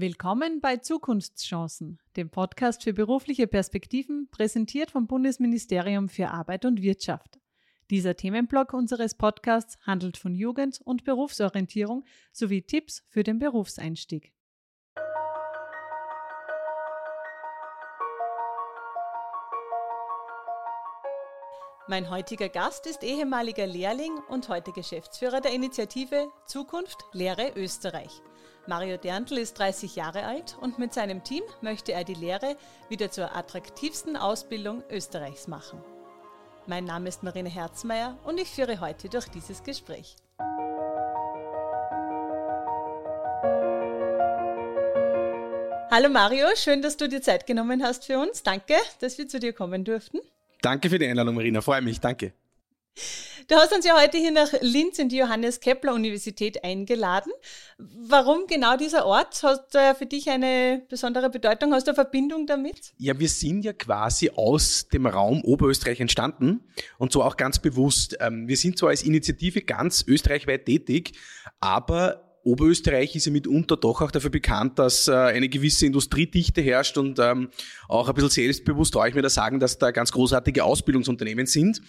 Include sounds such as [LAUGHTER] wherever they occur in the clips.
Willkommen bei Zukunftschancen, dem Podcast für berufliche Perspektiven, präsentiert vom Bundesministerium für Arbeit und Wirtschaft. Dieser Themenblock unseres Podcasts handelt von Jugend- und Berufsorientierung sowie Tipps für den Berufseinstieg. Mein heutiger Gast ist ehemaliger Lehrling und heute Geschäftsführer der Initiative Zukunft Lehre Österreich. Mario Derntl ist 30 Jahre alt und mit seinem Team möchte er die Lehre wieder zur attraktivsten Ausbildung Österreichs machen. Mein Name ist Marine Herzmeier und ich führe heute durch dieses Gespräch. Hallo Mario, schön, dass du dir Zeit genommen hast für uns. Danke, dass wir zu dir kommen durften. Danke für die Einladung, Marina. Freue mich. Danke. Du hast uns ja heute hier nach Linz in die Johannes Kepler Universität eingeladen. Warum genau dieser Ort? Hat er für dich eine besondere Bedeutung? Hast du eine Verbindung damit? Ja, wir sind ja quasi aus dem Raum Oberösterreich entstanden und so auch ganz bewusst. Ähm, wir sind zwar als Initiative ganz österreichweit tätig, aber Oberösterreich ist ja mitunter doch auch dafür bekannt, dass äh, eine gewisse Industriedichte herrscht und ähm, auch ein bisschen selbstbewusst traue ich mir da sagen, dass da ganz großartige Ausbildungsunternehmen sind.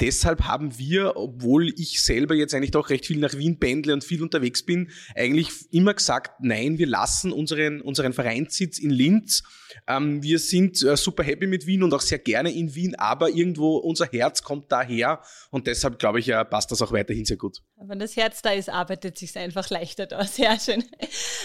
Deshalb haben wir, obwohl ich selber jetzt eigentlich doch recht viel nach Wien pendle und viel unterwegs bin, eigentlich immer gesagt, nein, wir lassen unseren, unseren Vereinssitz in Linz. Ähm, wir sind äh, super happy mit Wien und auch sehr gerne in Wien, aber irgendwo unser Herz kommt daher und deshalb glaube ich, ja, passt das auch weiterhin sehr gut. Wenn das Herz da ist, arbeitet sich einfach leichter da. [LAUGHS] Sehr schön.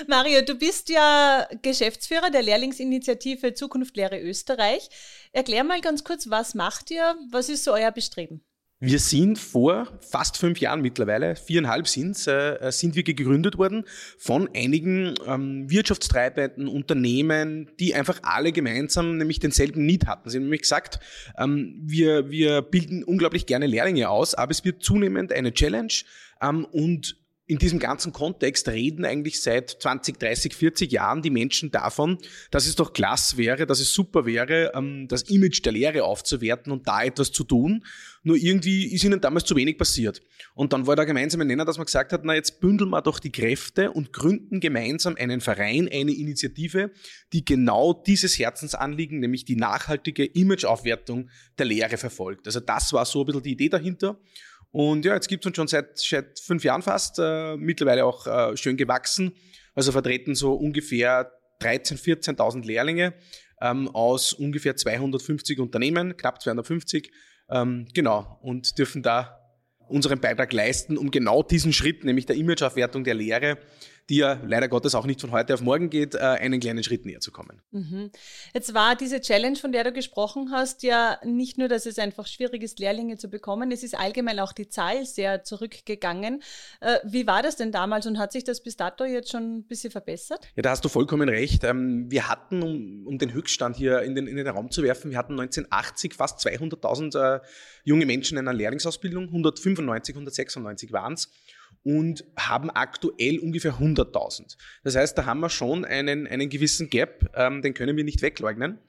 Mario, du bist ja Geschäftsführer der Lehrlingsinitiative Zukunft Lehre Österreich. Erklär mal ganz kurz, was macht ihr? Was ist so euer Bestreben? Wir sind vor fast fünf Jahren mittlerweile, viereinhalb sind äh, sind wir gegründet worden von einigen ähm, Wirtschaftstreibenden, Unternehmen, die einfach alle gemeinsam nämlich denselben Need hatten. Sie haben nämlich gesagt, ähm, wir, wir bilden unglaublich gerne Lehrlinge aus, aber es wird zunehmend eine Challenge ähm, und in diesem ganzen Kontext reden eigentlich seit 20, 30, 40 Jahren die Menschen davon, dass es doch klasse wäre, dass es super wäre, ähm, das Image der Lehre aufzuwerten und da etwas zu tun. Nur irgendwie ist ihnen damals zu wenig passiert. Und dann war der gemeinsame Nenner, dass man gesagt hat, na jetzt bündeln wir doch die Kräfte und gründen gemeinsam einen Verein, eine Initiative, die genau dieses Herzensanliegen, nämlich die nachhaltige Imageaufwertung der Lehre verfolgt. Also das war so ein bisschen die Idee dahinter. Und ja, jetzt gibt es uns schon seit, seit fünf Jahren fast, äh, mittlerweile auch äh, schön gewachsen. Also vertreten so ungefähr 13.000, 14.000 Lehrlinge ähm, aus ungefähr 250 Unternehmen, knapp 250. Ähm, genau, und dürfen da unseren Beitrag leisten, um genau diesen Schritt, nämlich der Imageaufwertung der Lehre, die ja leider Gottes auch nicht von heute auf morgen geht, äh, einen kleinen Schritt näher zu kommen. Mhm. Jetzt war diese Challenge, von der du gesprochen hast, ja nicht nur, dass es einfach schwierig ist, Lehrlinge zu bekommen, es ist allgemein auch die Zahl sehr zurückgegangen. Äh, wie war das denn damals und hat sich das bis dato jetzt schon ein bisschen verbessert? Ja, da hast du vollkommen recht. Ähm, wir hatten, um, um den Höchststand hier in den, in den Raum zu werfen, wir hatten 1980 fast 200.000 äh, junge Menschen in einer Lehrlingsausbildung, 195, 196 waren es und haben aktuell ungefähr 100.000. Das heißt, da haben wir schon einen, einen gewissen Gap, ähm, den können wir nicht wegleugnen.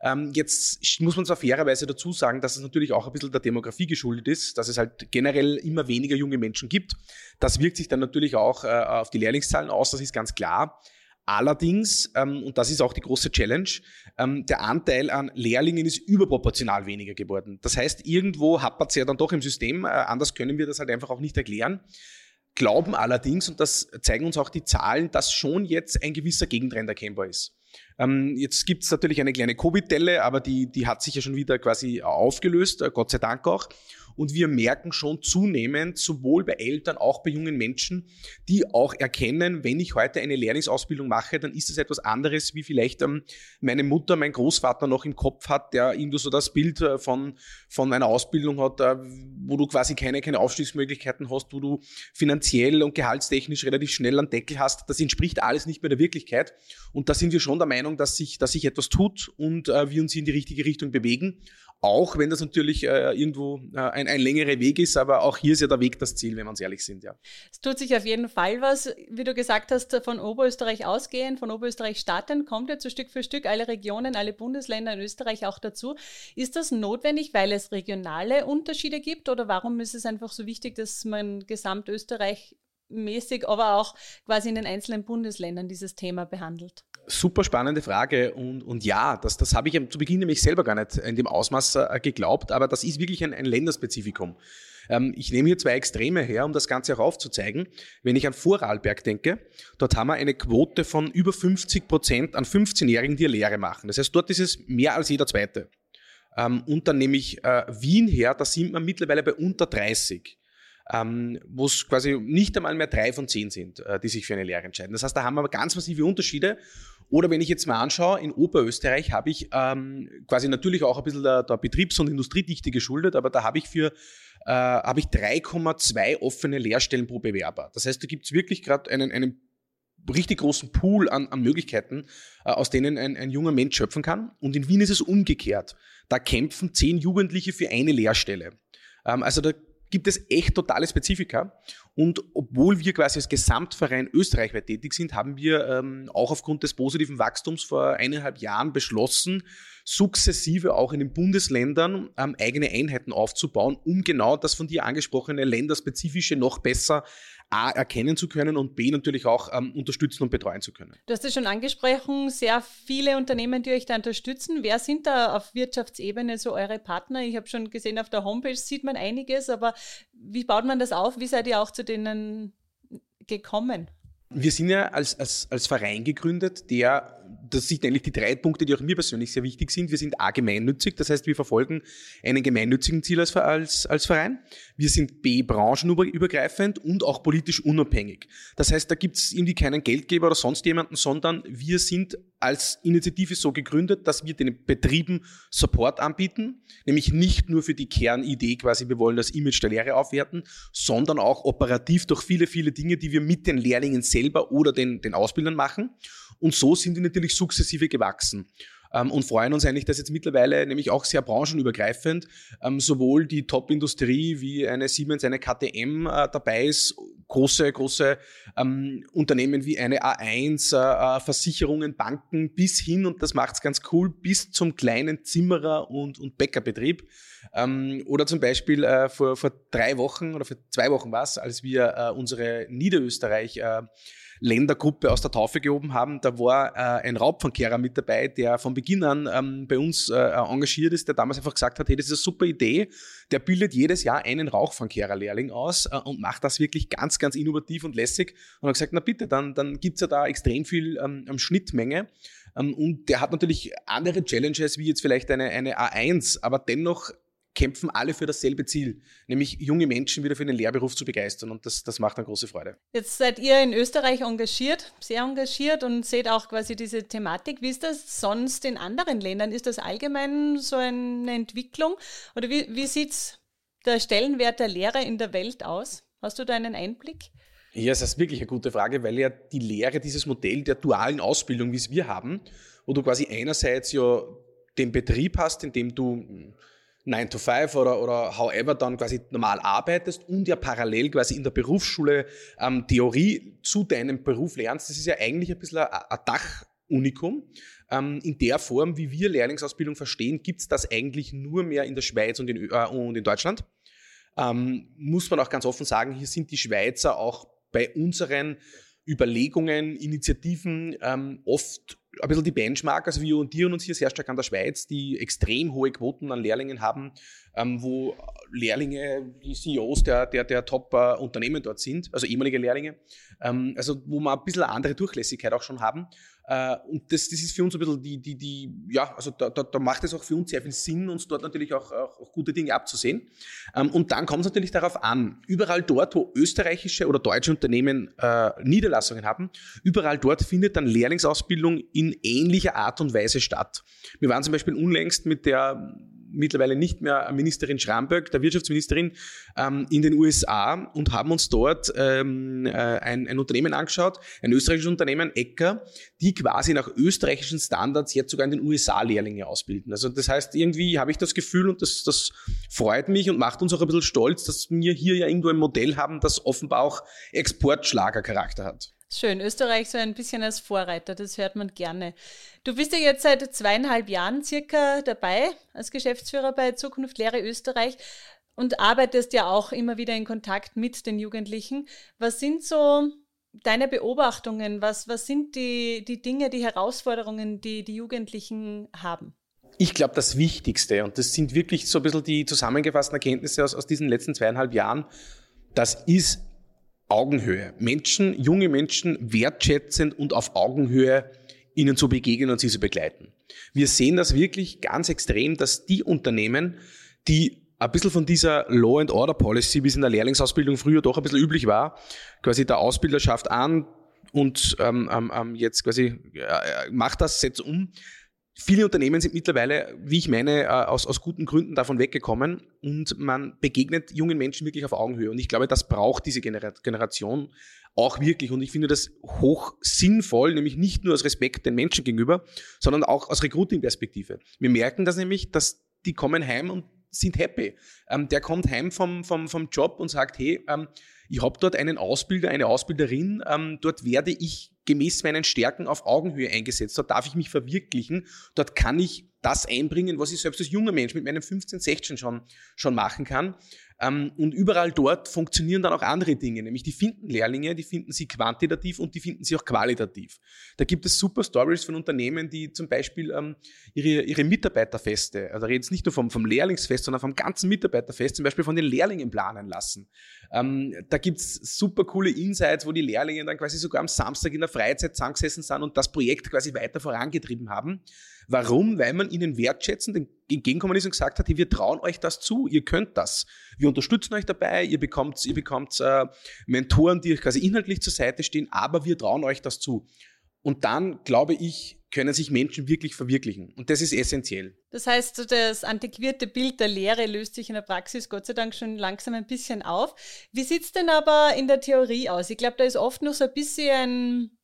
Ähm, jetzt muss man zwar fairerweise dazu sagen, dass es natürlich auch ein bisschen der Demografie geschuldet ist, dass es halt generell immer weniger junge Menschen gibt. Das wirkt sich dann natürlich auch äh, auf die Lehrlingszahlen aus, das ist ganz klar. Allerdings, ähm, und das ist auch die große Challenge, ähm, der Anteil an Lehrlingen ist überproportional weniger geworden. Das heißt, irgendwo hapert es ja dann doch im System, äh, anders können wir das halt einfach auch nicht erklären glauben allerdings, und das zeigen uns auch die Zahlen, dass schon jetzt ein gewisser Gegentrend erkennbar ist. Ähm, jetzt gibt es natürlich eine kleine Covid-Delle, aber die, die hat sich ja schon wieder quasi aufgelöst, äh, Gott sei Dank auch. Und wir merken schon zunehmend, sowohl bei Eltern, auch bei jungen Menschen, die auch erkennen, wenn ich heute eine Lehrlingsausbildung mache, dann ist es etwas anderes, wie vielleicht ähm, meine Mutter, mein Großvater noch im Kopf hat, der irgendwo so das Bild äh, von, von einer Ausbildung hat, äh, wo du quasi keine, keine Aufstiegsmöglichkeiten hast, wo du finanziell und gehaltstechnisch relativ schnell einen Deckel hast. Das entspricht alles nicht mehr der Wirklichkeit. Und da sind wir schon der Meinung, dass sich, dass sich etwas tut und äh, wir uns in die richtige Richtung bewegen. Auch wenn das natürlich äh, irgendwo äh, ein, ein längerer Weg ist, aber auch hier ist ja der Weg das Ziel, wenn wir uns ehrlich sind, ja. Es tut sich auf jeden Fall was, wie du gesagt hast, von Oberösterreich ausgehend, von Oberösterreich starten, kommt jetzt so Stück für Stück alle Regionen, alle Bundesländer in Österreich auch dazu. Ist das notwendig, weil es regionale Unterschiede gibt oder warum ist es einfach so wichtig, dass man Gesamtösterreich mäßig, aber auch quasi in den einzelnen Bundesländern dieses Thema behandelt? Super spannende Frage und, und ja, das, das habe ich zu Beginn nämlich selber gar nicht in dem Ausmaß äh, geglaubt, aber das ist wirklich ein, ein Länderspezifikum. Ähm, ich nehme hier zwei Extreme her, um das Ganze auch aufzuzeigen. Wenn ich an Vorarlberg denke, dort haben wir eine Quote von über 50 Prozent an 15-Jährigen, die eine Lehre machen. Das heißt, dort ist es mehr als jeder Zweite. Ähm, und dann nehme ich äh, Wien her, da sind wir mittlerweile bei unter 30 ähm, wo es quasi nicht einmal mehr drei von zehn sind, äh, die sich für eine Lehre entscheiden. Das heißt, da haben wir ganz massive Unterschiede. Oder wenn ich jetzt mal anschaue, in Oberösterreich habe ich ähm, quasi natürlich auch ein bisschen der, der Betriebs- und Industriedichte geschuldet, aber da habe ich für äh, habe ich 3,2 offene Lehrstellen pro Bewerber. Das heißt, da gibt es wirklich gerade einen, einen richtig großen Pool an, an Möglichkeiten, äh, aus denen ein, ein junger Mensch schöpfen kann. Und in Wien ist es umgekehrt. Da kämpfen zehn Jugendliche für eine Lehrstelle. Ähm, also da gibt es echt totale Spezifika. Und obwohl wir quasi als Gesamtverein österreichweit tätig sind, haben wir ähm, auch aufgrund des positiven Wachstums vor eineinhalb Jahren beschlossen, sukzessive auch in den Bundesländern ähm, eigene Einheiten aufzubauen, um genau das von dir angesprochene länderspezifische noch besser A erkennen zu können und B natürlich auch ähm, unterstützen und betreuen zu können. Du hast es schon angesprochen, sehr viele Unternehmen, die euch da unterstützen. Wer sind da auf Wirtschaftsebene so eure Partner? Ich habe schon gesehen, auf der Homepage sieht man einiges, aber wie baut man das auf? Wie seid ihr auch zu denen gekommen? Wir sind ja als, als, als Verein gegründet, der das sind eigentlich die drei Punkte, die auch mir persönlich sehr wichtig sind. Wir sind A, gemeinnützig, das heißt, wir verfolgen einen gemeinnützigen Ziel als, als, als Verein. Wir sind B, branchenübergreifend und auch politisch unabhängig. Das heißt, da gibt es irgendwie keinen Geldgeber oder sonst jemanden, sondern wir sind als Initiative so gegründet, dass wir den Betrieben Support anbieten, nämlich nicht nur für die Kernidee quasi, wir wollen das Image der Lehre aufwerten, sondern auch operativ durch viele, viele Dinge, die wir mit den Lehrlingen selber oder den, den Ausbildern machen. Und so sind die natürlich sukzessive gewachsen ähm, und freuen uns eigentlich, dass jetzt mittlerweile nämlich auch sehr branchenübergreifend ähm, sowohl die Top-Industrie wie eine Siemens, eine KTM äh, dabei ist, große, große ähm, Unternehmen wie eine A1, äh, äh, Versicherungen, Banken bis hin, und das macht's ganz cool, bis zum kleinen Zimmerer- und, und Bäckerbetrieb. Oder zum Beispiel vor, vor drei Wochen oder vor zwei Wochen war es, als wir unsere Niederösterreich Ländergruppe aus der Taufe gehoben haben. Da war äh, ein Raubfangkehrer mit dabei, der von Beginn an ähm, bei uns äh, engagiert ist, der damals einfach gesagt hat, hey, das ist eine super Idee. Der bildet jedes Jahr einen Rauchfangkehrer-Lehrling aus äh, und macht das wirklich ganz, ganz innovativ und lässig. Und hat gesagt, na bitte, dann, dann gibt's ja da extrem viel ähm, Schnittmenge. Ähm, und der hat natürlich andere Challenges wie jetzt vielleicht eine, eine A1, aber dennoch kämpfen alle für dasselbe Ziel, nämlich junge Menschen wieder für den Lehrberuf zu begeistern und das, das macht eine große Freude. Jetzt seid ihr in Österreich engagiert, sehr engagiert und seht auch quasi diese Thematik. Wie ist das sonst in anderen Ländern? Ist das allgemein so eine Entwicklung oder wie, wie sieht der Stellenwert der Lehre in der Welt aus? Hast du da einen Einblick? Ja, das ist wirklich eine gute Frage, weil ja die Lehre, dieses Modell der dualen Ausbildung, wie es wir haben, wo du quasi einerseits ja den Betrieb hast, in dem du 9 to 5 oder, oder however dann quasi normal arbeitest und ja parallel quasi in der Berufsschule ähm, Theorie zu deinem Beruf lernst, das ist ja eigentlich ein bisschen ein, Dachunikum. Ähm, in der Form, wie wir Lehrlingsausbildung verstehen, gibt es das eigentlich nur mehr in der Schweiz und in, äh, und in Deutschland. Ähm, muss man auch ganz offen sagen, hier sind die Schweizer auch bei unseren Überlegungen, Initiativen ähm, oft ein bisschen die Benchmark. Also wir orientieren uns hier sehr stark an der Schweiz, die extrem hohe Quoten an Lehrlingen haben, ähm, wo Lehrlinge, die CEOs der, der, der Top-Unternehmen dort sind, also ehemalige Lehrlinge, ähm, also wo wir ein bisschen andere Durchlässigkeit auch schon haben. Äh, und das, das ist für uns ein bisschen die, die, die ja, also da, da, da macht es auch für uns sehr viel Sinn, uns dort natürlich auch, auch, auch gute Dinge abzusehen. Ähm, und dann kommt es natürlich darauf an, überall dort, wo österreichische oder deutsche Unternehmen äh, Niederlassungen haben, überall dort findet dann Lehrlingsausbildung in ähnlicher Art und Weise statt. Wir waren zum Beispiel unlängst mit der mittlerweile nicht mehr Ministerin Schramböck, der Wirtschaftsministerin, ähm, in den USA und haben uns dort ähm, äh, ein, ein Unternehmen angeschaut, ein österreichisches Unternehmen, Ecker, die quasi nach österreichischen Standards jetzt sogar in den USA Lehrlinge ausbilden. Also das heißt, irgendwie habe ich das Gefühl und das, das freut mich und macht uns auch ein bisschen stolz, dass wir hier ja irgendwo ein Modell haben, das offenbar auch Exportschlagercharakter hat. Schön, Österreich so ein bisschen als Vorreiter, das hört man gerne. Du bist ja jetzt seit zweieinhalb Jahren circa dabei als Geschäftsführer bei Zukunft Lehre Österreich. und arbeitest ja auch immer wieder in Kontakt mit den Jugendlichen. Was sind so deine Beobachtungen? Was, was sind die, die Dinge, die Herausforderungen, die die Jugendlichen haben? Ich glaube, das Wichtigste, und das sind wirklich so ein bisschen die zusammengefassten Erkenntnisse aus, aus diesen letzten zweieinhalb Jahren, das ist Augenhöhe. Menschen, junge Menschen wertschätzend und auf Augenhöhe ihnen zu begegnen und sie zu begleiten. Wir sehen das wirklich ganz extrem, dass die Unternehmen, die ein bisschen von dieser Law and Order Policy, wie es in der Lehrlingsausbildung früher doch ein bisschen üblich war, quasi der Ausbilder schafft an und ähm, ähm, ähm jetzt quasi äh, macht das, setzt um, Viele Unternehmen sind mittlerweile, wie ich meine, äh, aus, aus guten Gründen davon weggekommen und man begegnet jungen Menschen wirklich auf Augenhöhe. Und ich glaube, das braucht diese Generation auch wirklich. Und ich finde das hoch sinnvoll, nämlich nicht nur aus Respekt den Menschen gegenüber, sondern auch aus Recruiting-Perspektive. Wir merken das nämlich, dass die kommen heim und sind happy. Ähm, der kommt heim vom, vom, vom Job und sagt, hey, ähm, ich habe dort einen Ausbilder, eine Ausbilderin, ähm, dort werde ich gemäß meinen Stärken auf Augenhöhe eingesetzt. Dort darf ich mich verwirklichen. Dort kann ich das einbringen, was ich selbst als junger Mensch mit meinen 15, 16 schon, schon machen kann. Ähm, und überall dort funktionieren dann auch andere Dinge, nämlich die finden Lehrlinge, die finden sie quantitativ und die finden sie auch qualitativ. Da gibt es super Stories von Unternehmen, die zum Beispiel ähm, ihre, ihre Mitarbeiterfeste, also da reden jetzt nicht nur vom, vom Lehrlingsfest, sondern vom ganzen Mitarbeiterfest, zum Beispiel von den Lehrlingen planen lassen. Ähm, da gibt's super coole Insights, wo die Lehrlinge dann quasi sogar am Samstag in der Freizeit zusammengesessen sind und das Projekt quasi weiter vorangetrieben haben. Warum? Weil man ihnen wertschätzend entgegenkommen ist und gesagt hat, hey, wir trauen euch das zu, ihr könnt das. Wir unterstützen euch dabei, ihr bekommt, ihr bekommt äh, Mentoren, die euch quasi inhaltlich zur Seite stehen, aber wir trauen euch das zu. Und dann, glaube ich, können sich Menschen wirklich verwirklichen. Und das ist essentiell. Das heißt, das antiquierte Bild der Lehre löst sich in der Praxis Gott sei Dank schon langsam ein bisschen auf. Wie sieht es denn aber in der Theorie aus? Ich glaube, da ist oft noch so ein bisschen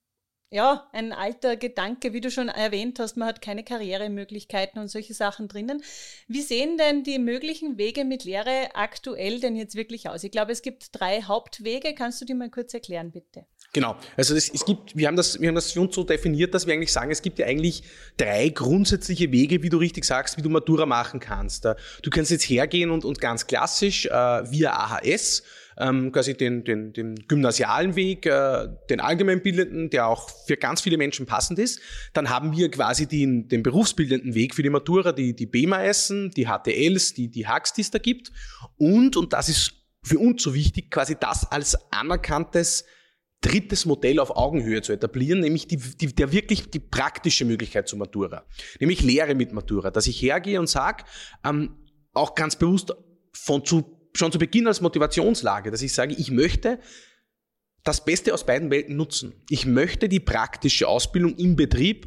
ja, ein alter Gedanke, wie du schon erwähnt hast, man hat keine Karrieremöglichkeiten und solche Sachen drinnen. Wie sehen denn die möglichen Wege mit Lehre aktuell denn jetzt wirklich aus? Ich glaube, es gibt drei Hauptwege. Kannst du die mal kurz erklären, bitte? Genau. Also das, es gibt, wir haben das, wir haben das für so definiert, dass wir eigentlich sagen, es gibt ja eigentlich drei grundsätzliche Wege, wie du richtig sagst, wie du Matura machen kannst. Du kannst jetzt hergehen und, und ganz klassisch äh, via AHS ähm, quasi den, den, den gymnasialen Weg, äh, den allgemeinbildenden, der auch für ganz viele Menschen passend ist. Dann haben wir quasi den, den berufsbildenden Weg für die Matura, die, die BMASen, die HTLs, die, die HACs, die es da gibt. Und, und das ist für uns so wichtig, quasi das als anerkanntes drittes Modell auf Augenhöhe zu etablieren, nämlich die, die, der wirklich die praktische Möglichkeit zur Matura, nämlich Lehre mit Matura, dass ich hergehe und sage, ähm, auch ganz bewusst von zu schon zu Beginn als Motivationslage, dass ich sage, ich möchte das Beste aus beiden Welten nutzen. Ich möchte die praktische Ausbildung im Betrieb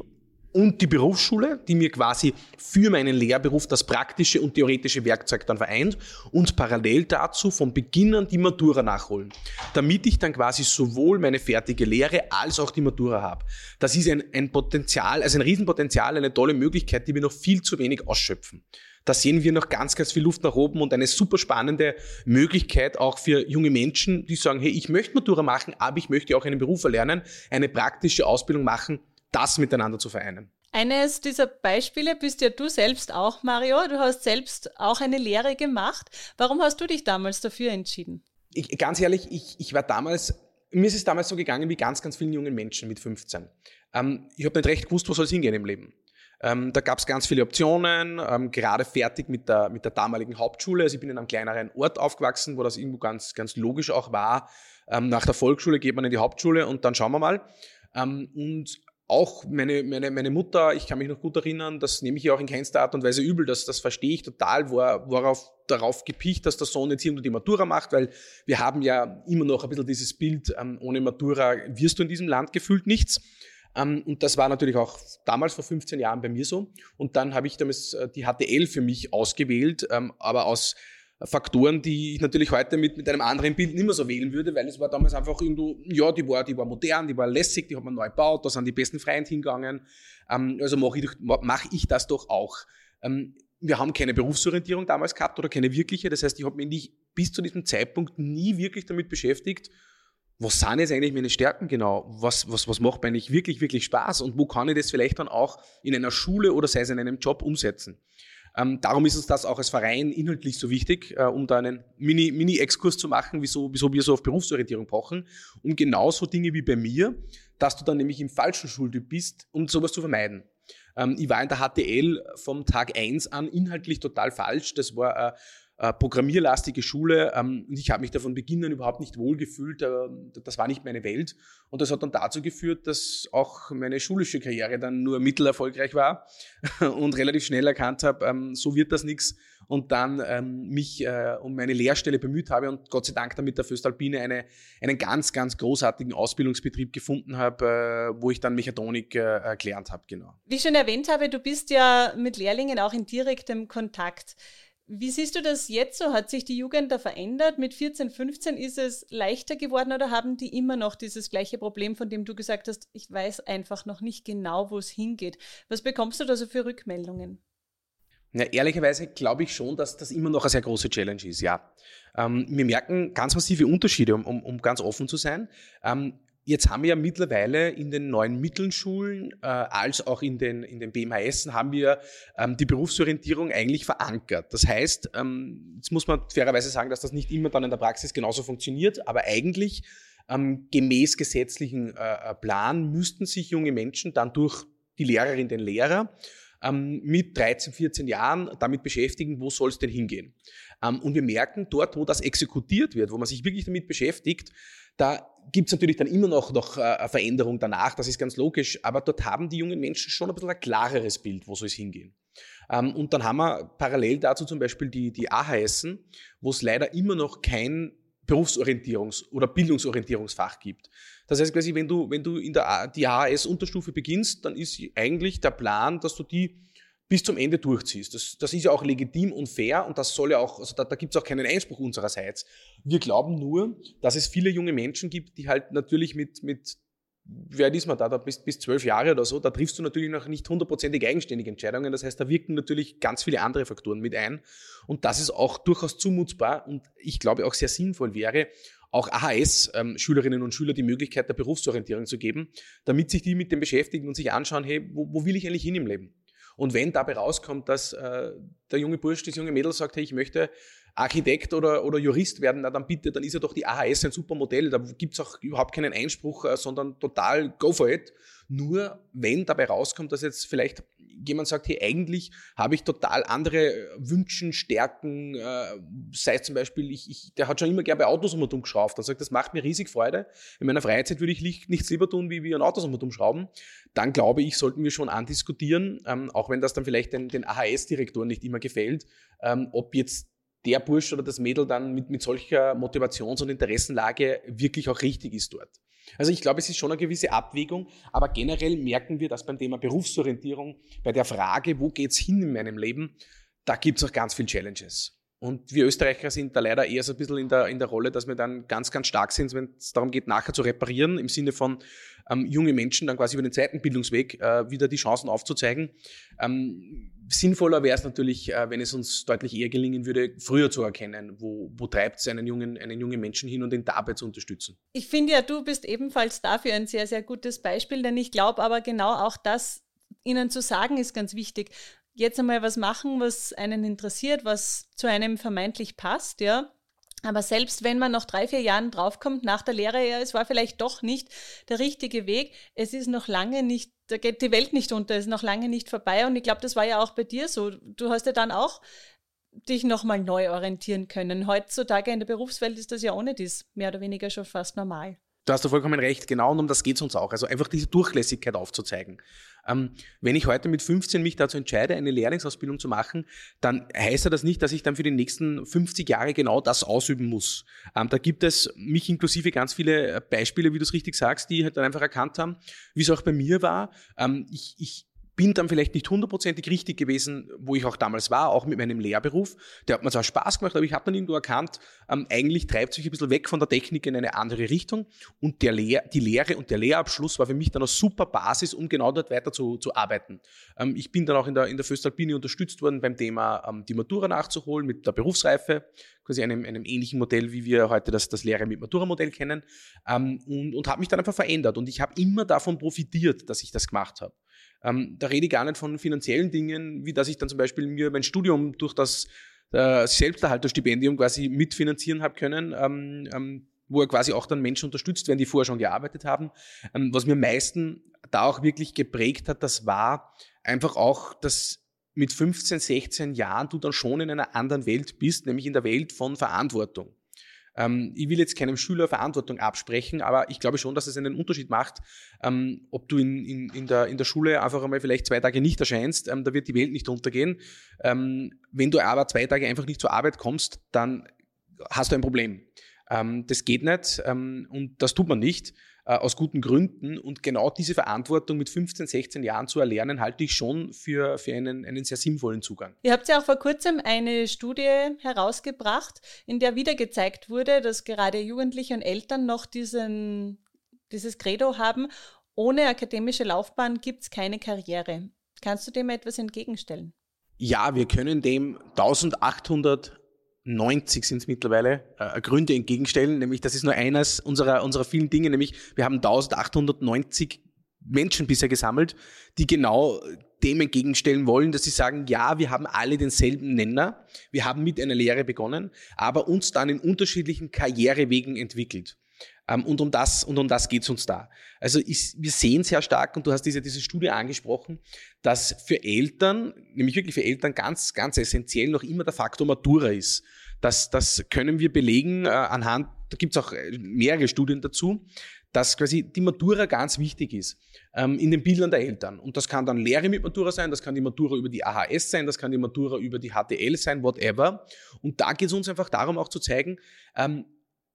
und die Berufsschule, die mir quasi für meinen Lehrberuf das praktische und theoretische Werkzeug dann vereint und parallel dazu von Beginn an die Matura nachholen, damit ich dann quasi sowohl meine fertige Lehre als auch die Matura habe. Das ist ein, ein Potenzial, also ein Riesenpotenzial, eine tolle Möglichkeit, die wir noch viel zu wenig ausschöpfen. Da sehen wir noch ganz, ganz viel Luft nach oben und eine super spannende Möglichkeit auch für junge Menschen, die sagen, hey, ich möchte Matura machen, aber ich möchte auch einen Beruf erlernen, eine praktische Ausbildung machen, das miteinander zu vereinen. Eines dieser Beispiele bist ja du selbst auch, Mario. Du hast selbst auch eine Lehre gemacht. Warum hast du dich damals dafür entschieden? Ich, ganz ehrlich, ich, ich war damals, mir ist es damals so gegangen wie ganz, ganz vielen jungen Menschen mit 15. Ähm, ich habe nicht recht gewusst, wo soll es hingehen im Leben. Ähm, da gab es ganz viele Optionen, ähm, gerade fertig mit der, mit der damaligen Hauptschule. Also ich bin in einem kleineren Ort aufgewachsen, wo das irgendwo ganz, ganz logisch auch war. Ähm, nach der Volksschule geht man in die Hauptschule und dann schauen wir mal. Ähm, und auch meine, meine, meine Mutter, ich kann mich noch gut erinnern, das nehme ich auch in keinster Art und Weise übel, das, das verstehe ich total, worauf, darauf gepicht, dass der Sohn jetzt irgendwo die Matura macht, weil wir haben ja immer noch ein bisschen dieses Bild, ähm, ohne Matura wirst du in diesem Land gefühlt nichts. Ähm, und das war natürlich auch damals vor 15 Jahren bei mir so. Und dann habe ich damals äh, die HTL für mich ausgewählt, ähm, aber aus Faktoren, die ich natürlich heute mit, mit einem anderen Bild nicht mehr so wählen würde, weil es war damals einfach irgendwo, ja, die war, die war modern, die war lässig, die hat man neu gebaut, da sind die besten Freien hingegangen. Ähm, also mache ich, mach ich das doch auch. wir haben keine Berufsorientierung damals gehabt oder keine wirkliche. Das heißt, ich habe mich nicht bis zu diesem Zeitpunkt nie wirklich damit beschäftigt, was sind jetzt eigentlich meine Stärken genau? Was, was, was macht mir eigentlich wirklich, wirklich Spaß? Und wo kann ich das vielleicht dann auch in einer Schule oder sei es in einem Job umsetzen? Ähm, darum ist uns das auch als Verein inhaltlich so wichtig, äh, um da einen Mini-Exkurs Mini zu machen, wieso, wieso wir so auf Berufsorientierung pochen. Und genauso Dinge wie bei mir, dass du dann nämlich im falschen Schultyp bist, um sowas zu vermeiden. Ähm, ich war in der HTL vom Tag 1 an inhaltlich total falsch. Das war äh, äh, programmierlastige Schule ähm, und ich habe mich da von Beginn an überhaupt nicht wohlgefühlt. Äh, das war nicht meine Welt. Und das hat dann dazu geführt, dass auch meine schulische Karriere dann nur mittelerfolgreich war [LAUGHS] und relativ schnell erkannt habe, ähm, so wird das nichts und dann ähm, mich äh, um meine Lehrstelle bemüht habe und Gott sei Dank dann mit der Föstalpine eine, einen ganz, ganz großartigen Ausbildungsbetrieb gefunden habe, wo ich dann Mechatronik äh, gelernt habe, genau. Wie ich schon erwähnt habe, du bist ja mit Lehrlingen auch in direktem Kontakt. Wie siehst du das jetzt so? Hat sich die Jugend da verändert? Mit 14, 15 ist es leichter geworden oder haben die immer noch dieses gleiche Problem, von dem du gesagt hast, ich weiß einfach noch nicht genau, wo es hingeht? Was bekommst du da so für Rückmeldungen? Ja, ehrlicherweise glaube ich schon, dass das immer noch eine sehr große Challenge ist, ja. Ähm, wir merken ganz massive Unterschiede, um, um, um ganz offen zu sein. Ähm, Jetzt haben wir ja mittlerweile in den neuen Mittelschulen äh, als auch in den, in den BMHS haben wir ähm, die Berufsorientierung eigentlich verankert. Das heißt, ähm, jetzt muss man fairerweise sagen, dass das nicht immer dann in der Praxis genauso funktioniert, aber eigentlich ähm, gemäß gesetzlichen äh, äh Plan müssten sich junge Menschen dann durch die Lehrerin, den Lehrer ähm, mit 13, 14 Jahren damit beschäftigen, wo soll es denn hingehen. Ähm, und wir merken dort, wo das exekutiert wird, wo man sich wirklich damit beschäftigt, da gibt es natürlich dann immer noch, noch äh, eine Veränderung danach, das ist ganz logisch, aber dort haben die jungen Menschen schon ein bisschen ein klareres Bild, wo soll es hingehen. Ähm, und dann haben wir parallel dazu zum Beispiel die, die AHS, wo es leider immer noch kein Berufsorientierungs- oder Bildungsorientierungsfach gibt. Das heißt quasi, wenn du, wenn du in der die AHS-Unterstufe beginnst, dann ist eigentlich der Plan, dass du die bis zum Ende durchziehst. Das, das ist ja auch legitim und fair und das soll ja auch, also da, da gibt es auch keinen Einspruch unsererseits. Wir glauben nur, dass es viele junge Menschen gibt, die halt natürlich mit, mit wer man da, da bis, bis zwölf Jahre oder so, da triffst du natürlich noch nicht hundertprozentig eigenständige Entscheidungen. Das heißt, da wirken natürlich ganz viele andere Faktoren mit ein. Und das ist auch durchaus zumutbar und ich glaube auch sehr sinnvoll wäre, auch AHS-Schülerinnen ähm, und Schüler die Möglichkeit der Berufsorientierung zu geben, damit sich die mit dem beschäftigen und sich anschauen, hey, wo, wo will ich eigentlich hin im Leben? Und wenn dabei rauskommt, dass äh, der junge Bursch, das junge Mädel sagt, hey, ich möchte Architekt oder, oder Jurist werden, na dann bitte, dann ist ja doch die AHS ein super Modell. Da gibt's auch überhaupt keinen Einspruch, äh, sondern total go for it. Nur wenn dabei rauskommt, dass jetzt vielleicht jemand sagt, hey, eigentlich habe ich total andere Wünschen, Stärken, äh, sei es zum Beispiel, ich, ich, der hat schon immer gerne bei Autos um und geschraubt. Er sagt, das macht mir riesig Freude. In meiner Freizeit würde ich nichts lieber tun, wie, wie an Autos und um schrauben. Dann glaube ich, sollten wir schon andiskutieren, ähm, auch wenn das dann vielleicht den, den AHS-Direktoren nicht immer gefällt, ähm, ob jetzt der Bursch oder das Mädel dann mit, mit solcher Motivations- und Interessenlage wirklich auch richtig ist dort. Also ich glaube, es ist schon eine gewisse Abwägung, aber generell merken wir, dass beim Thema Berufsorientierung, bei der Frage, wo geht's hin in meinem Leben, da gibt's auch ganz viele Challenges. Und wir Österreicher sind da leider eher so ein bisschen in der, in der Rolle, dass wir dann ganz, ganz stark sind, wenn es darum geht, nachher zu reparieren, im Sinne von ähm, junge Menschen dann quasi über den zweiten Bildungsweg äh, wieder die Chancen aufzuzeigen. Ähm, sinnvoller wäre es natürlich, äh, wenn es uns deutlich eher gelingen würde, früher zu erkennen, wo, wo treibt es einen jungen, einen jungen Menschen hin und ihn dabei zu unterstützen. Ich finde ja, du bist ebenfalls dafür ein sehr, sehr gutes Beispiel, denn ich glaube aber genau auch das, ihnen zu sagen, ist ganz wichtig jetzt einmal was machen, was einen interessiert, was zu einem vermeintlich passt, ja. Aber selbst wenn man nach drei, vier Jahren draufkommt, nach der Lehre, ja, es war vielleicht doch nicht der richtige Weg, es ist noch lange nicht, da geht die Welt nicht unter, es ist noch lange nicht vorbei. Und ich glaube, das war ja auch bei dir so. Du hast ja dann auch dich nochmal neu orientieren können. Heutzutage in der Berufswelt ist das ja ohne dies mehr oder weniger schon fast normal. Du hast da vollkommen recht, genau, und um das geht es uns auch. Also einfach diese Durchlässigkeit aufzuzeigen. Ähm, wenn ich heute mit 15 mich dazu entscheide, eine Lehrlingsausbildung zu machen, dann heißt das nicht, dass ich dann für die nächsten 50 Jahre genau das ausüben muss. Ähm, da gibt es mich inklusive ganz viele Beispiele, wie du es richtig sagst, die halt dann einfach erkannt haben, wie es auch bei mir war. Ähm, ich, ich bin dann vielleicht nicht hundertprozentig richtig gewesen, wo ich auch damals war, auch mit meinem Lehrberuf. Der hat mir zwar Spaß gemacht, aber ich habe dann irgendwo erkannt, ähm, eigentlich treibt sich ein bisschen weg von der Technik in eine andere Richtung. Und der Lehr die Lehre und der Lehrabschluss war für mich dann eine super Basis, um genau dort weiter zu, zu arbeiten. Ähm, ich bin dann auch in der, in der Föstalpine unterstützt worden beim Thema ähm, die Matura nachzuholen mit der Berufsreife, quasi einem, einem ähnlichen Modell, wie wir heute das, das Lehre mit Matura-Modell kennen. Ähm, und und habe mich dann einfach verändert. Und ich habe immer davon profitiert, dass ich das gemacht habe. Ähm, da rede ich gar nicht von finanziellen Dingen, wie dass ich dann zum Beispiel mir mein Studium durch das äh, Selbsterhalterstipendium quasi mitfinanzieren habe können, ähm, ähm, wo er quasi auch dann Menschen unterstützt werden, die vorher schon gearbeitet haben. Ähm, was mir am meisten da auch wirklich geprägt hat, das war einfach auch, dass mit 15, 16 Jahren du dann schon in einer anderen Welt bist, nämlich in der Welt von Verantwortung. Ähm, ich will jetzt keinem Schüler Verantwortung absprechen, aber ich glaube schon, dass es einen Unterschied macht, ähm, ob du in, in, in, der, in der Schule einfach einmal vielleicht zwei Tage nicht erscheinst, ähm, da wird die Welt nicht untergehen. Ähm, wenn du aber zwei Tage einfach nicht zur Arbeit kommst, dann hast du ein Problem. Ähm, das geht nicht ähm, und das tut man nicht aus guten Gründen. Und genau diese Verantwortung mit 15, 16 Jahren zu erlernen, halte ich schon für, für einen, einen sehr sinnvollen Zugang. Ihr habt ja auch vor kurzem eine Studie herausgebracht, in der wieder gezeigt wurde, dass gerade Jugendliche und Eltern noch diesen, dieses Credo haben, ohne akademische Laufbahn gibt es keine Karriere. Kannst du dem etwas entgegenstellen? Ja, wir können dem 1800 90 sind es mittlerweile, äh, Gründe entgegenstellen, nämlich das ist nur eines unserer, unserer vielen Dinge, nämlich wir haben 1890 Menschen bisher gesammelt, die genau dem entgegenstellen wollen, dass sie sagen, ja, wir haben alle denselben Nenner, wir haben mit einer Lehre begonnen, aber uns dann in unterschiedlichen Karrierewegen entwickelt. Ähm, und um das, und um das geht's uns da. Also ich, wir sehen sehr stark, und du hast diese, diese Studie angesprochen, dass für Eltern, nämlich wirklich für Eltern ganz, ganz essentiell noch immer der Faktor Matura ist. Das, das können wir belegen äh, anhand, da gibt's auch äh, mehrere Studien dazu, dass quasi die Matura ganz wichtig ist ähm, in den Bildern der Eltern. Und das kann dann Lehre mit Matura sein, das kann die Matura über die AHS sein, das kann die Matura über die HTL sein, whatever. Und da geht es uns einfach darum, auch zu zeigen, ähm,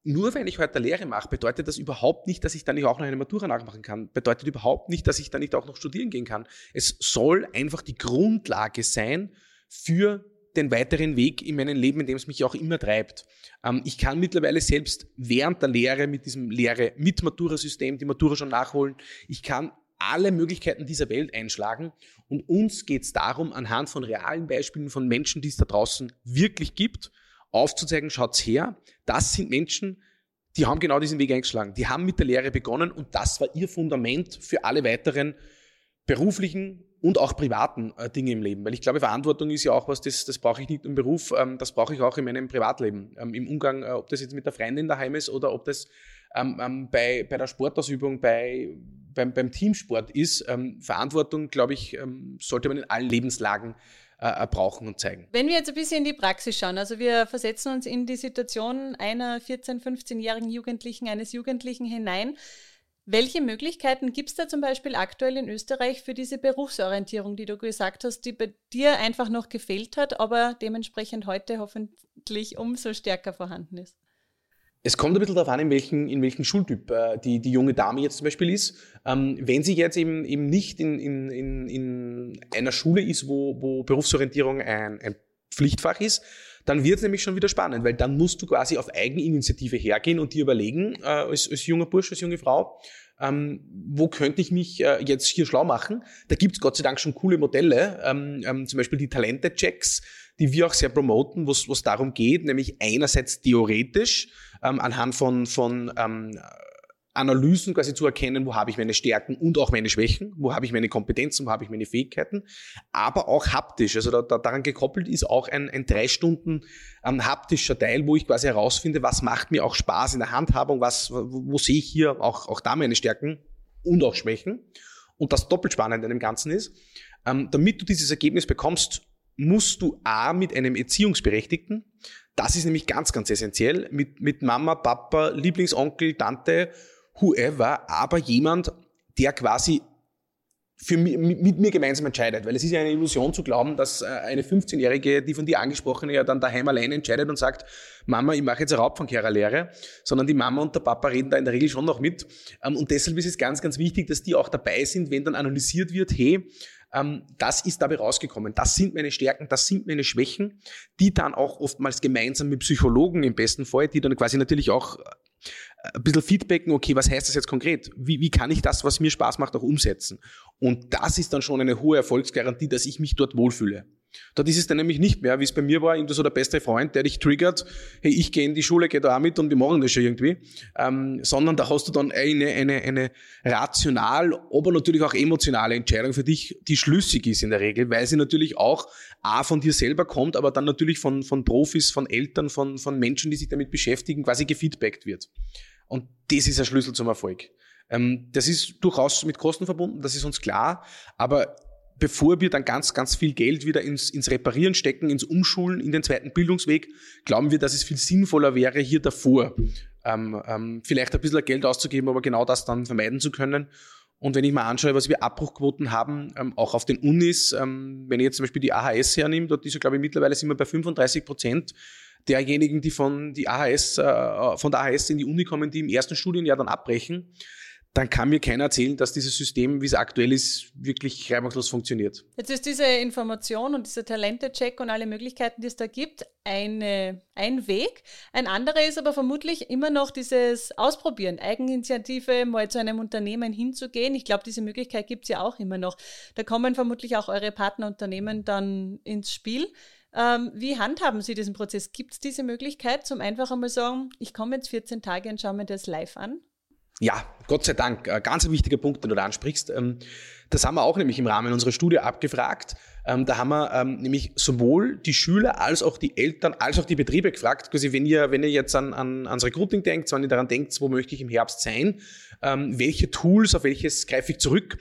nur wenn ich heute Lehre mache, bedeutet das überhaupt nicht, dass ich dann nicht auch noch eine Matura nachmachen kann. Bedeutet überhaupt nicht, dass ich dann nicht auch noch studieren gehen kann. Es soll einfach die Grundlage sein für den weiteren Weg in meinem Leben, in dem es mich auch immer treibt. Ähm, ich kann mittlerweile selbst während der Lehre mit diesem Lehre mit Matura-System die Matura schon nachholen. Ich kann alle Möglichkeiten dieser Welt einschlagen. Und uns geht es darum, anhand von realen Beispielen von Menschen, die es da draußen wirklich gibt, aufzuzeigen, schaut's her, das sind Menschen, die haben genau diesen Weg eingeschlagen. Die haben mit der Lehre begonnen und das war ihr Fundament für alle weiteren beruflichen und auch privaten äh, Dinge im Leben. Weil ich glaube, Verantwortung ist ja auch was, das, das brauche ich nicht im Beruf, ähm, das brauche ich auch in meinem Privatleben. Ähm, Im Umgang, äh, ob das jetzt mit der Freundin daheim ist oder ob das ähm, bei, bei der Sportausübung, bei, beim, beim Teamsport ist. Verantwortung, glaube ich, sollte man in allen Lebenslagen äh, brauchen und zeigen. Wenn wir jetzt ein bisschen in die Praxis schauen, also wir versetzen uns in die Situation einer 14-, 15-jährigen Jugendlichen, eines Jugendlichen hinein. Welche Möglichkeiten gibt es da zum Beispiel aktuell in Österreich für diese Berufsorientierung, die du gesagt hast, die bei dir einfach noch gefehlt hat, aber dementsprechend heute hoffentlich umso stärker vorhanden ist? Es kommt ein bisschen darauf an, in welchen, in welchen Schultyp äh, die, die junge Dame jetzt zum Beispiel ist. Ähm, wenn sie jetzt eben, eben nicht in, in, in, in einer Schule ist, wo, wo Berufsorientierung ein, ein Pflichtfach ist, dann wird es nämlich schon wieder spannend, weil dann musst du quasi auf Eigeninitiative hergehen und dir überlegen, äh, als, als junger Bursch, als junge Frau, ähm, wo könnte ich mich äh, jetzt hier schlau machen? Da gibt's Gott sei Dank schon coole Modelle, ähm, ähm, zum Beispiel die Talente-Checks, die wir auch sehr promoten, wo es darum geht, nämlich einerseits theoretisch ähm, anhand von, von ähm, Analysen quasi zu erkennen, wo habe ich meine Stärken und auch meine Schwächen, wo habe ich meine Kompetenzen, wo habe ich meine Fähigkeiten, aber auch haptisch. Also da, da, daran gekoppelt ist auch ein, ein drei Stunden ähm, haptischer Teil, wo ich quasi herausfinde, was macht mir auch Spaß in der Handhabung, was, wo, wo sehe ich hier auch, auch da meine Stärken und auch Schwächen. Und das doppelt spannend an dem Ganzen ist, ähm, damit du dieses Ergebnis bekommst, musst du A mit einem Erziehungsberechtigten, das ist nämlich ganz, ganz essentiell, mit, mit Mama, Papa, Lieblingsonkel, Tante, whoever, aber jemand, der quasi für mich, mit mir gemeinsam entscheidet. Weil es ist ja eine Illusion zu glauben, dass äh, eine 15-Jährige, die von dir angesprochene, ja dann daheim allein entscheidet und sagt, Mama, ich mache jetzt eine Raubfangkehrerlehre, sondern die Mama und der Papa reden da in der Regel schon noch mit. Ähm, und deshalb ist es ganz, ganz wichtig, dass die auch dabei sind, wenn dann analysiert wird, hey, das ist dabei rausgekommen. Das sind meine Stärken, das sind meine Schwächen, die dann auch oftmals gemeinsam mit Psychologen im besten Fall, die dann quasi natürlich auch äh, ein bisschen feedbacken, okay, was heißt das jetzt konkret? Wie, wie kann ich das, was mir Spaß macht, auch umsetzen? Und das ist dann schon eine hohe Erfolgsgarantie, dass ich mich dort wohlfühle. Dort ist es dann nämlich nicht mehr, wie es bei mir war, irgendwie so der beste Freund, der dich triggert, hey, ich gehe in die Schule, gehe da auch mit und wir machen das schon irgendwie, ähm, sondern da hast du dann eine, eine, eine rational, aber natürlich auch emotionale Entscheidung für dich, die schlüssig ist in der Regel, weil sie natürlich auch A von dir selber kommt, aber dann natürlich von, von Profis, von Eltern, von, von Menschen, die sich damit beschäftigen, quasi gefeedbackt wird. Und das ist ein Schlüssel zum Erfolg. Ähm, das ist durchaus mit Kosten verbunden, das ist uns klar, aber bevor wir dann ganz, ganz viel Geld wieder ins, ins Reparieren stecken, ins Umschulen, in den zweiten Bildungsweg, glauben wir, dass es viel sinnvoller wäre, hier davor ähm, ähm, vielleicht ein bisschen Geld auszugeben, aber genau das dann vermeiden zu können. Und wenn ich mal anschaue, was wir Abbruchquoten haben, ähm, auch auf den Unis, ähm, wenn ich jetzt zum Beispiel die AHS hernehme, dort ist ja, glaube ich, mittlerweile sind wir bei 35 Prozent derjenigen, die von, die AHS, äh, von der AHS in die Uni kommen, die im ersten Studienjahr dann abbrechen dann kann mir keiner erzählen, dass dieses System, wie es aktuell ist, wirklich reibungslos funktioniert. Jetzt ist diese Information und dieser Talente-Check und alle Möglichkeiten, die es da gibt, eine, ein Weg. Ein anderer ist aber vermutlich immer noch dieses Ausprobieren, Eigeninitiative, mal zu einem Unternehmen hinzugehen. Ich glaube, diese Möglichkeit gibt es ja auch immer noch. Da kommen vermutlich auch eure Partnerunternehmen dann ins Spiel. Ähm, wie handhaben Sie diesen Prozess? Gibt es diese Möglichkeit, zum einfach einmal sagen, ich komme jetzt 14 Tage und schaue mir das live an? Ja, Gott sei Dank. Ein ganz wichtiger Punkt, den du da ansprichst. Ähm, das haben wir auch nämlich im Rahmen unserer Studie abgefragt. Ähm, da haben wir ähm, nämlich sowohl die Schüler als auch die Eltern als auch die Betriebe gefragt. Quasi, wenn ihr, wenn ihr jetzt an, an, ans Recruiting denkt, wenn ihr daran denkt, wo möchte ich im Herbst sein, welche Tools, auf welches greife ich zurück?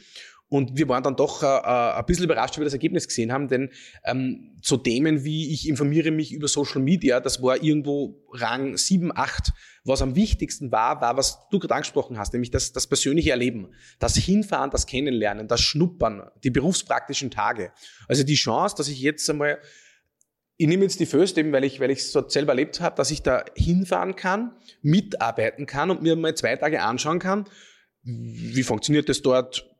Und wir waren dann doch äh, äh, ein bisschen überrascht, wie wir das Ergebnis gesehen haben, denn ähm, so Themen wie ich informiere mich über Social Media, das war irgendwo Rang 7, 8. Was am wichtigsten war, war, was du gerade angesprochen hast, nämlich das, das persönliche Erleben, das Hinfahren, das Kennenlernen, das Schnuppern, die berufspraktischen Tage. Also die Chance, dass ich jetzt einmal ich nehme jetzt die First eben, weil ich weil ich es dort selber erlebt habe, dass ich da hinfahren kann, mitarbeiten kann und mir mal zwei Tage anschauen kann, wie funktioniert das dort,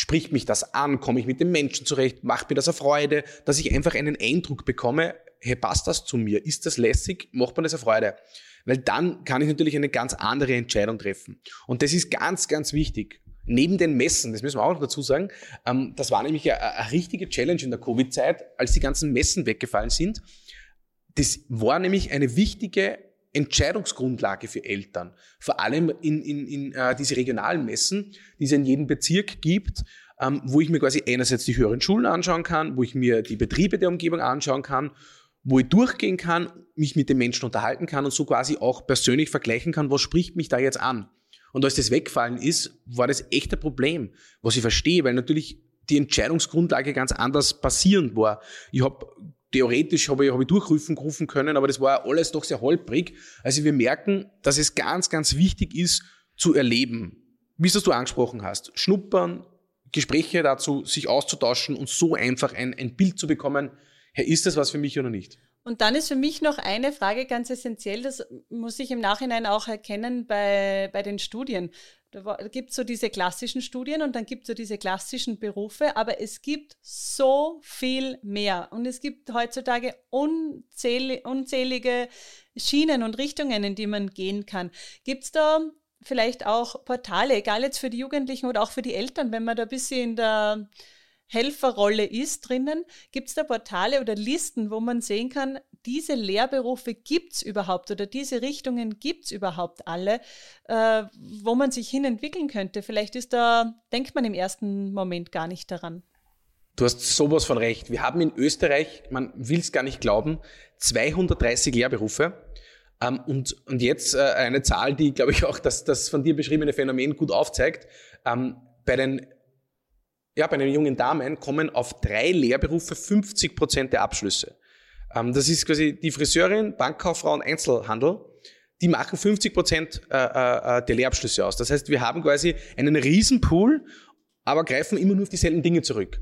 spricht mich das an, komme ich mit den Menschen zurecht, macht mir das eine Freude, dass ich einfach einen Eindruck bekomme, hey, passt das zu mir? Ist das lässig? Macht man das eine Freude? Weil dann kann ich natürlich eine ganz andere Entscheidung treffen. Und das ist ganz, ganz wichtig. Neben den Messen, das müssen wir auch noch dazu sagen, ähm, das war nämlich eine, eine richtige Challenge in der Covid-Zeit, als die ganzen Messen weggefallen sind. Das war nämlich eine wichtige Entscheidungsgrundlage für Eltern. Vor allem in, in, in äh, diese regionalen Messen, die es in jedem Bezirk gibt, ähm, wo ich mir quasi einerseits die höheren Schulen anschauen kann, wo ich mir die Betriebe der Umgebung anschauen kann, wo ich durchgehen kann, mich mit den Menschen unterhalten kann und so quasi auch persönlich vergleichen kann, was spricht mich da jetzt an. Und als das wegfallen ist, war das echt ein Problem, was ich verstehe, weil natürlich die Entscheidungsgrundlage ganz anders basierend war. Ich habe theoretisch habe ich, habe ich durchrufen gerufen können, aber das war alles doch sehr holprig. Also wir merken, dass es ganz, ganz wichtig ist, zu erleben. Wie es du angesprochen hast. Schnuppern, Gespräche dazu, sich auszutauschen und so einfach ein, ein Bild zu bekommen, hey, ist das was für mich oder nicht? Und dann ist für mich noch eine Frage ganz essentiell, das muss ich im Nachhinein auch erkennen bei, bei den Studien. Da gibt es so diese klassischen Studien und dann gibt es so diese klassischen Berufe, aber es gibt so viel mehr. Und es gibt heutzutage unzählige, unzählige Schienen und Richtungen, in die man gehen kann. Gibt es da vielleicht auch Portale, egal jetzt für die Jugendlichen oder auch für die Eltern, wenn man da ein bisschen in der Helferrolle ist drinnen, gibt es da Portale oder Listen, wo man sehen kann, diese Lehrberufe gibt es überhaupt oder diese Richtungen gibt es überhaupt alle, äh, wo man sich hin entwickeln könnte. Vielleicht ist da, denkt man im ersten Moment gar nicht daran. Du hast sowas von recht. Wir haben in Österreich, man will es gar nicht glauben, 230 Lehrberufe. Ähm, und, und jetzt äh, eine Zahl, die, glaube ich, auch das, das von dir beschriebene Phänomen gut aufzeigt. Ähm, bei den ja, bei den jungen Damen kommen auf drei Lehrberufe 50 Prozent der Abschlüsse. Ähm, das ist quasi die Friseurin, Bankkauffrau und Einzelhandel. Die machen 50 Prozent äh, äh, äh, der Lehrabschlüsse aus. Das heißt, wir haben quasi einen Riesenpool aber greifen immer nur auf dieselben Dinge zurück.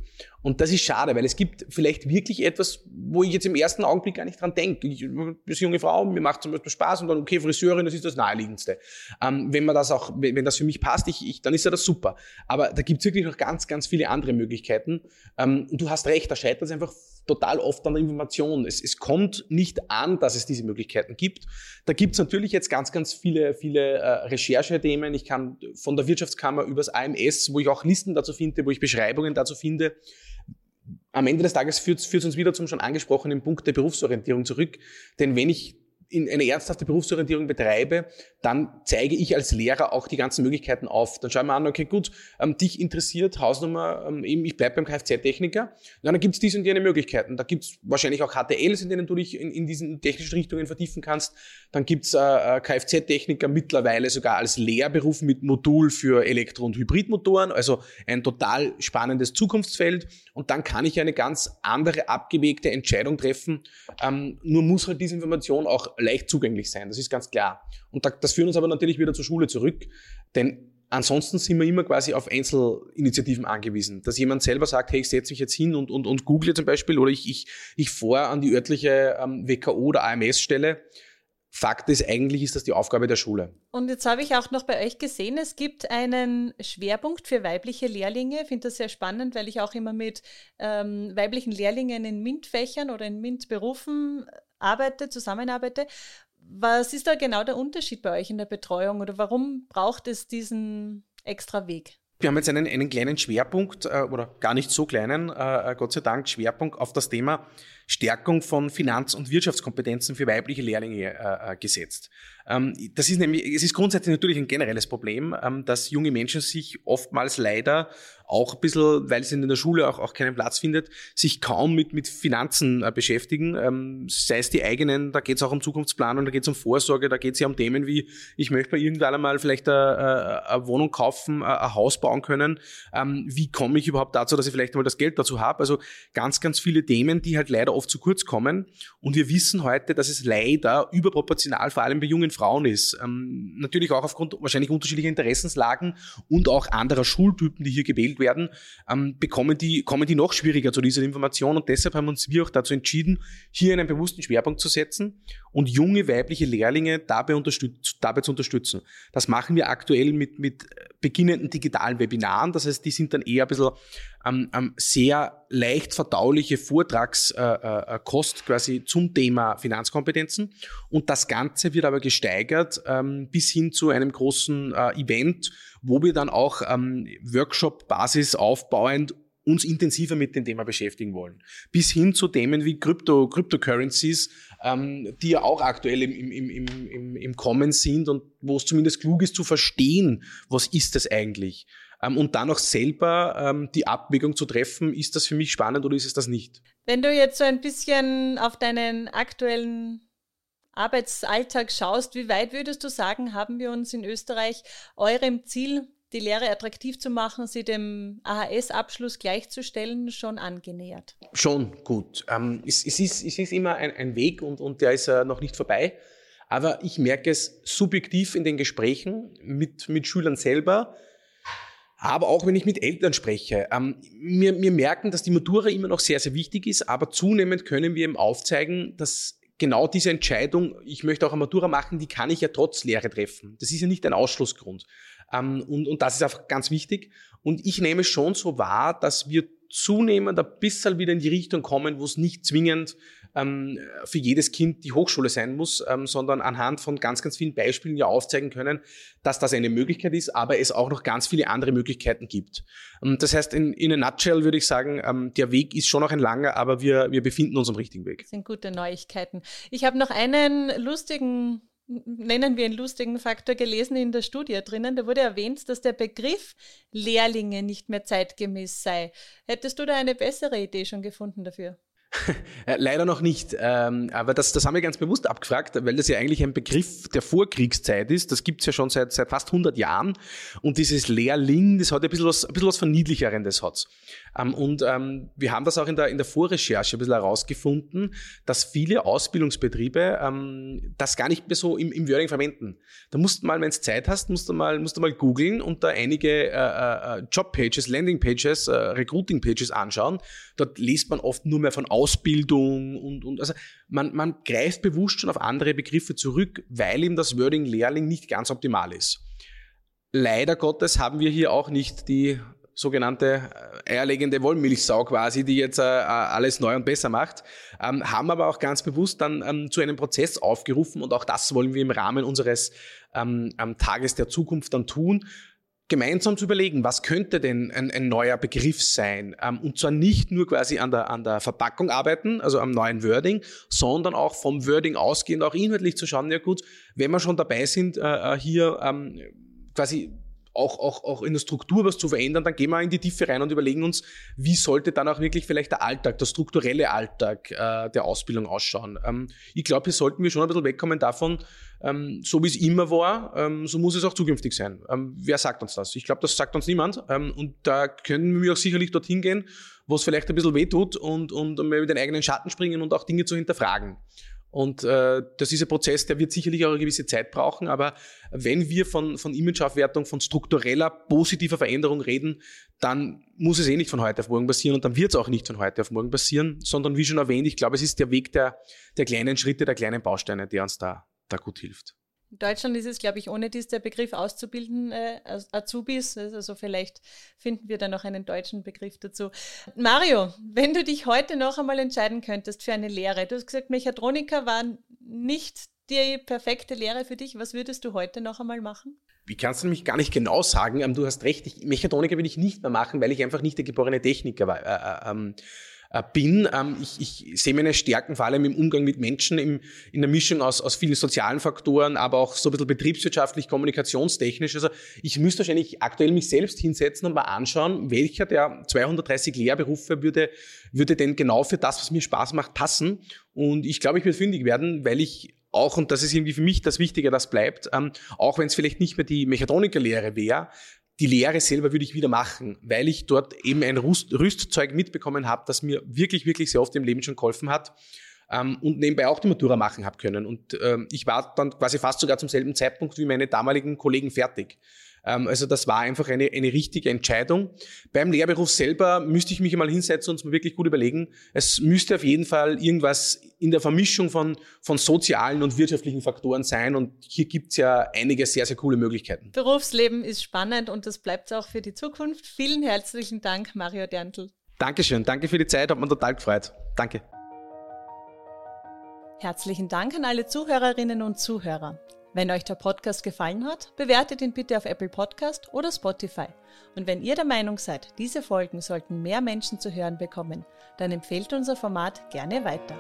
Und das ist schade, weil es gibt vielleicht wirklich etwas, wo ich jetzt im ersten Augenblick gar nicht dran denke. Ich als junge Frau, mir macht zum Beispiel Spaß und dann, okay, Friseurin, das ist das Naheliegendste. Ähm, wenn man das auch, wenn das für mich passt, ich, ich, dann ist ja das super. Aber da gibt es wirklich noch ganz, ganz viele andere Möglichkeiten. Ähm, und du hast recht, da scheitert es einfach total oft an der Information. Es, es kommt nicht an, dass es diese Möglichkeiten gibt. Da gibt es natürlich jetzt ganz, ganz viele, viele äh, Recherchethemen. Ich kann von der Wirtschaftskammer übers AMS, wo ich auch Listen dazu finde, wo ich Beschreibungen dazu finde, am Ende des Tages führt es uns wieder zum schon angesprochenen Punkt der Berufsorientierung zurück. Denn wenn ich in eine ernsthafte Berufsorientierung betreibe, dann zeige ich als Lehrer auch die ganzen Möglichkeiten auf. Dann schauen wir an, okay, gut, ähm, dich interessiert Hausnummer, ähm, eben ich bleibe beim Kfz-Techniker, dann gibt es diese und jene Möglichkeiten. Da gibt es wahrscheinlich auch HTLs, in denen du dich in, in diesen technischen Richtungen vertiefen kannst. Dann gibt es äh, äh Kfz-Techniker mittlerweile sogar als Lehrberuf mit Modul für Elektro- und Hybridmotoren, also ein total spannendes Zukunftsfeld. Und dann kann ich eine ganz andere, abgewegte Entscheidung treffen. Ähm, nur muss halt diese Information auch leicht zugänglich sein, das ist ganz klar. Und das führt uns aber natürlich wieder zur Schule zurück, denn ansonsten sind wir immer quasi auf Einzelinitiativen angewiesen. Dass jemand selber sagt, hey, ich setze mich jetzt hin und, und, und google zum Beispiel oder ich, ich, ich fahre an die örtliche ähm, WKO oder AMS-Stelle. Fakt ist, eigentlich ist das die Aufgabe der Schule. Und jetzt habe ich auch noch bei euch gesehen, es gibt einen Schwerpunkt für weibliche Lehrlinge. Ich finde das sehr spannend, weil ich auch immer mit ähm, weiblichen Lehrlingen in MINT-Fächern oder in MINT-Berufen arbeite, zusammenarbeite. Was ist da genau der Unterschied bei euch in der Betreuung oder warum braucht es diesen extra Weg? Wir haben jetzt einen, einen kleinen Schwerpunkt äh, oder gar nicht so kleinen, äh, Gott sei Dank, Schwerpunkt auf das Thema Stärkung von Finanz- und Wirtschaftskompetenzen für weibliche Lehrlinge äh, äh, gesetzt. Ähm, das ist nämlich, es ist grundsätzlich natürlich ein generelles Problem, ähm, dass junge Menschen sich oftmals leider auch ein bisschen, weil es in der Schule auch, auch keinen Platz findet, sich kaum mit, mit Finanzen äh, beschäftigen. Ähm, sei es die eigenen, da geht es auch um Zukunftsplanung, da geht es um Vorsorge, da geht es ja um Themen wie, ich möchte bei irgendwann einmal vielleicht eine, eine Wohnung kaufen, ein Haus bauen können. Wie komme ich überhaupt dazu, dass ich vielleicht mal das Geld dazu habe? Also ganz, ganz viele Themen, die halt leider oft zu kurz kommen. Und wir wissen heute, dass es leider überproportional vor allem bei jungen Frauen ist. Ähm, natürlich auch aufgrund wahrscheinlich unterschiedlicher Interessenslagen und auch anderer Schultypen, die hier gewählt werden, ähm, bekommen die, kommen die noch schwieriger zu dieser Information. Und deshalb haben uns wir auch dazu entschieden, hier einen bewussten Schwerpunkt zu setzen und junge weibliche Lehrlinge dabei, dabei zu unterstützen. Das machen wir aktuell mit, mit beginnenden digitalen Webinaren. Das heißt, die sind dann eher ein bisschen ähm, ähm, sehr leicht verdauliche Vortragskost äh, äh, quasi zum Thema Finanzkompetenzen. Und das Ganze wird aber gesteigert ähm, bis hin zu einem großen äh, Event, wo wir dann auch ähm, Workshop-Basis aufbauend uns intensiver mit dem Thema beschäftigen wollen. Bis hin zu Themen wie Crypto, Cryptocurrencies, ähm, die ja auch aktuell im, im, im, im, im Kommen sind und wo es zumindest klug ist zu verstehen, was ist das eigentlich. Ähm, und dann auch selber ähm, die Abwägung zu treffen, ist das für mich spannend oder ist es das nicht. Wenn du jetzt so ein bisschen auf deinen aktuellen Arbeitsalltag schaust, wie weit würdest du sagen, haben wir uns in Österreich eurem Ziel die Lehre attraktiv zu machen, sie dem AHS-Abschluss gleichzustellen, schon angenähert? Schon gut. Ähm, es, es, ist, es ist immer ein, ein Weg und, und der ist äh, noch nicht vorbei. Aber ich merke es subjektiv in den Gesprächen mit, mit Schülern selber, aber auch wenn ich mit Eltern spreche. Ähm, wir, wir merken, dass die Matura immer noch sehr, sehr wichtig ist, aber zunehmend können wir eben aufzeigen, dass genau diese Entscheidung, ich möchte auch eine Matura machen, die kann ich ja trotz Lehre treffen. Das ist ja nicht ein Ausschlussgrund. Ähm, und, und das ist einfach ganz wichtig. Und ich nehme schon so wahr, dass wir zunehmend ein bisschen wieder in die Richtung kommen, wo es nicht zwingend ähm, für jedes Kind die Hochschule sein muss, ähm, sondern anhand von ganz, ganz vielen Beispielen ja aufzeigen können, dass das eine Möglichkeit ist, aber es auch noch ganz viele andere Möglichkeiten gibt. Ähm, das heißt, in, in a nutshell würde ich sagen, ähm, der Weg ist schon noch ein langer, aber wir, wir befinden uns am richtigen Weg. Das sind gute Neuigkeiten. Ich habe noch einen lustigen nennen wir einen lustigen Faktor gelesen in der Studie drinnen. Da wurde erwähnt, dass der Begriff Lehrlinge nicht mehr zeitgemäß sei. Hättest du da eine bessere Idee schon gefunden dafür? Äh, leider noch nicht. Ähm, aber das, das haben wir ganz bewusst abgefragt, weil das ja eigentlich ein Begriff der Vorkriegszeit ist. Das gibt's ja schon seit, seit fast 100 Jahren. Und dieses Lehrling, das hat ein bisschen was, ein bisschen was Verniedlicherendes hat's. Ähm, und ähm, wir haben das auch in der, in der Vorrecherche ein bisschen herausgefunden, dass viele Ausbildungsbetriebe ähm, das gar nicht mehr so im, im Wording verwenden. Da musst du mal, wenn du Zeit hast, musst du mal, mal googeln und da einige äh, äh, Jobpages, Landingpages, äh, Recruiting-Pages anschauen. Dort liest man oft nur mehr von Ausbildung und, und also man, man greift bewusst schon auf andere Begriffe zurück, weil eben das Wording Lehrling nicht ganz optimal ist. Leider Gottes haben wir hier auch nicht die sogenannte äh, eierlegende Wollmilchsau quasi, die jetzt äh, alles neu und besser macht, ähm, haben aber auch ganz bewusst dann ähm, zu einem Prozess aufgerufen und auch das wollen wir im Rahmen unseres ähm, Tages der Zukunft dann tun, gemeinsam zu überlegen, was könnte denn ein, ein neuer Begriff sein? Und zwar nicht nur quasi an der, an der Verpackung arbeiten, also am neuen Wording, sondern auch vom Wording ausgehend auch inhaltlich zu schauen, ja gut, wenn wir schon dabei sind, äh, äh hier quasi auch, auch, auch in der Struktur was zu verändern, dann gehen wir in die Tiefe rein und überlegen uns, wie sollte dann auch wirklich vielleicht der Alltag, der strukturelle Alltag äh, der Ausbildung ausschauen. Ähm, ich glaube, hier sollten wir schon ein bisschen wegkommen davon, ähm, so wie es immer war, ähm, so muss es auch zukünftig sein. Ähm, wer sagt uns das? Ich glaube, das sagt uns niemand. Ähm, und da können wir auch sicherlich dorthin gehen, wo es vielleicht ein bisschen wehtut und, und mit den eigenen Schatten springen und auch Dinge zu hinterfragen. Und äh, das ist ein Prozess, der wird sicherlich auch eine gewisse Zeit brauchen. Aber wenn wir von, von Imageaufwertung, von struktureller, positiver Veränderung reden, dann muss es eh nicht von heute auf morgen passieren und dann wird es auch nicht von heute auf morgen passieren, sondern wie schon erwähnt, ich glaube, es ist der Weg der, der kleinen Schritte, der kleinen Bausteine, der uns da, da gut hilft. In Deutschland ist es, glaube ich, ohne dies der Begriff auszubilden, äh, Azubis. Also vielleicht finden wir da noch einen deutschen Begriff dazu. Mario, wenn du dich heute noch einmal entscheiden könntest für eine Lehre, du hast gesagt, Mechatroniker war nicht die perfekte Lehre für dich. Was würdest du heute noch einmal machen? Ich kann es nämlich gar nicht genau sagen. Ähm, du hast recht, ich, Mechatroniker will ich nicht mehr machen, weil ich einfach nicht der geborene Techniker war. Äh, äh, ähm, äh, bin. Ähm, ich, ich sehe meine Stärken vor allem im Umgang mit Menschen, im, in der Mischung aus, aus vielen sozialen Faktoren, aber auch so ein bisschen betriebswirtschaftlich, kommunikationstechnisch. Also ich müsste wahrscheinlich aktuell mich selbst hinsetzen und mal anschauen, welcher der 230 Lehrberufe würde, würde denn genau für das, was mir Spaß macht, passen. Und ich glaube, ich würde fündig werden, weil ich auch, und das ist irgendwie für mich das Wichtige, das bleibt, ähm, auch wenn es vielleicht nicht mehr die Mechatronikerlehre wäre, die Lehre selber würde ich wieder machen, weil ich dort eben ein Rüst Rüstzeug mitbekommen habe, das mir wirklich, wirklich sehr oft im Leben schon geholfen hat ähm, und nebenbei auch die Matura machen habe können. Und ähm, ich war dann quasi fast sogar zum selben Zeitpunkt wie meine damaligen Kollegen fertig. Ähm, also das war einfach eine, eine richtige Entscheidung. Beim Lehrberuf selber müsste ich mich mal hinsetzen und es mir wirklich gut überlegen. Es müsste auf jeden Fall irgendwas in der Vermischung von, von sozialen und wirtschaftlichen Faktoren sein. Und hier gibt es ja einige sehr, sehr coole Möglichkeiten. Berufsleben ist spannend und das bleibt auch für die Zukunft. Vielen herzlichen Dank, Mario Derntl. Dankeschön. Danke für die Zeit. Hat mir total gefreut. Danke. Herzlichen Dank an alle Zuhörerinnen und Zuhörer. Wenn euch der Podcast gefallen hat, bewertet ihn bitte auf Apple Podcast oder Spotify. Und wenn ihr der Meinung seid, diese Folgen sollten mehr Menschen zu hören bekommen, dann empfehlt unser Format gerne weiter.